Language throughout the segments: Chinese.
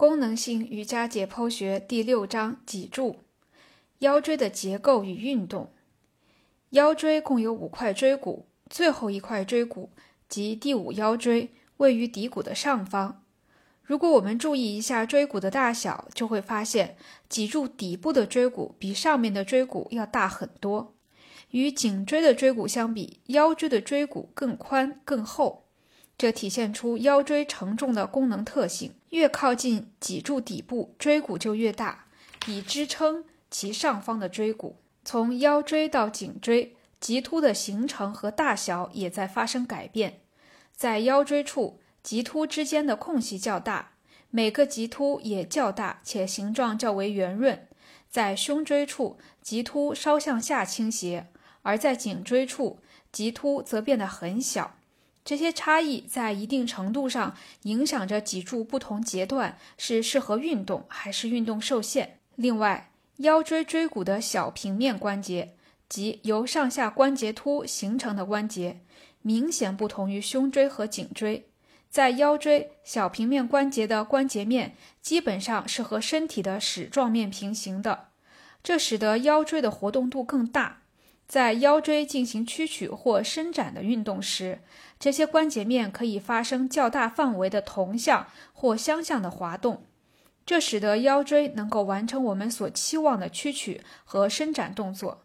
功能性瑜伽解剖学第六章脊柱，腰椎的结构与运动。腰椎共有五块椎骨，最后一块椎骨即第五腰椎位于骶骨的上方。如果我们注意一下椎骨的大小，就会发现脊柱底部的椎骨比上面的椎骨要大很多。与颈椎的椎骨相比，腰椎的椎骨更宽更厚。这体现出腰椎承重的功能特性，越靠近脊柱底部，椎骨就越大，以支撑其上方的椎骨。从腰椎到颈椎，棘突的形成和大小也在发生改变。在腰椎处，棘突之间的空隙较大，每个棘突也较大，且形状较为圆润。在胸椎处，棘突稍向下倾斜，而在颈椎处，棘突则变得很小。这些差异在一定程度上影响着脊柱不同阶段是适合运动还是运动受限。另外，腰椎椎骨的小平面关节即由上下关节突形成的关节，明显不同于胸椎和颈椎。在腰椎，小平面关节的关节面基本上是和身体的矢状面平行的，这使得腰椎的活动度更大。在腰椎进行屈曲或伸展的运动时，这些关节面可以发生较大范围的同向或相向的滑动，这使得腰椎能够完成我们所期望的屈曲和伸展动作。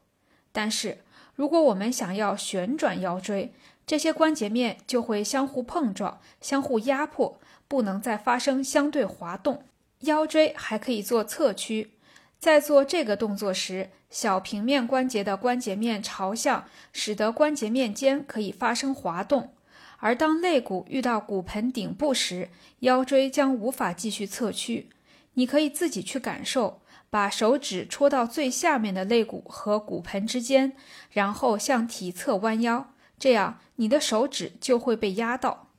但是，如果我们想要旋转腰椎，这些关节面就会相互碰撞、相互压迫，不能再发生相对滑动。腰椎还可以做侧屈。在做这个动作时，小平面关节的关节面朝向，使得关节面间可以发生滑动。而当肋骨遇到骨盆顶部时，腰椎将无法继续侧屈。你可以自己去感受，把手指戳到最下面的肋骨和骨盆之间，然后向体侧弯腰，这样你的手指就会被压到。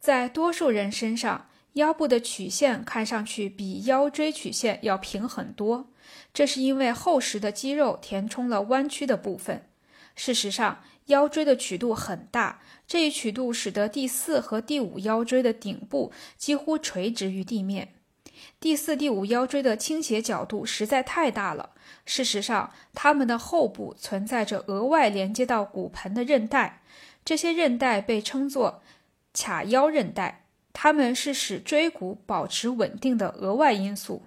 在多数人身上，腰部的曲线看上去比腰椎曲线要平很多，这是因为厚实的肌肉填充了弯曲的部分。事实上，腰椎的曲度很大，这一曲度使得第四和第五腰椎的顶部几乎垂直于地面。第四、第五腰椎的倾斜角度实在太大了。事实上，它们的后部存在着额外连接到骨盆的韧带，这些韧带被称作髂腰韧带。它们是使椎骨保持稳定的额外因素。